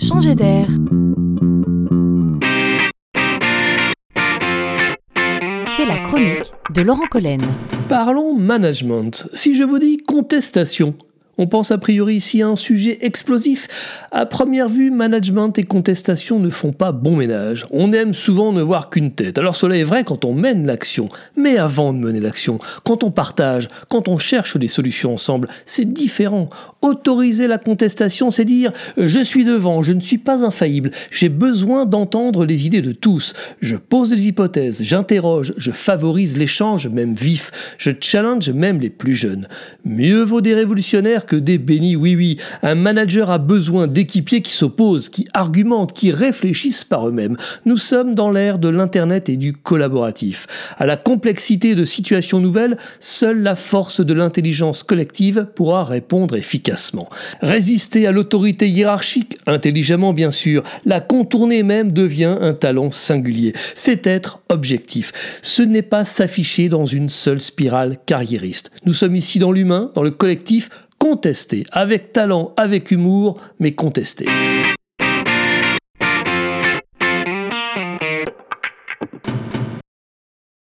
changer d'air. C'est la chronique de Laurent Collen. Parlons management. Si je vous dis contestation, on pense a priori ici à un sujet explosif. À première vue, management et contestation ne font pas bon ménage. On aime souvent ne voir qu'une tête. Alors cela est vrai quand on mène l'action. Mais avant de mener l'action, quand on partage, quand on cherche des solutions ensemble, c'est différent. Autoriser la contestation, c'est dire je suis devant, je ne suis pas infaillible, j'ai besoin d'entendre les idées de tous. Je pose des hypothèses, j'interroge, je favorise l'échange même vif, je challenge même les plus jeunes. Mieux vaut des révolutionnaires que des bénis oui-oui. Un manager a besoin d'équipiers qui s'opposent, qui argumentent, qui réfléchissent par eux-mêmes. Nous sommes dans l'ère de l'Internet et du collaboratif. À la complexité de situations nouvelles, seule la force de l'intelligence collective pourra répondre efficacement. Résister à l'autorité hiérarchique, intelligemment bien sûr, la contourner même devient un talent singulier. C'est être objectif. Ce n'est pas s'afficher dans une seule spirale carriériste. Nous sommes ici dans l'humain, dans le collectif, contester, avec talent, avec humour, mais contester.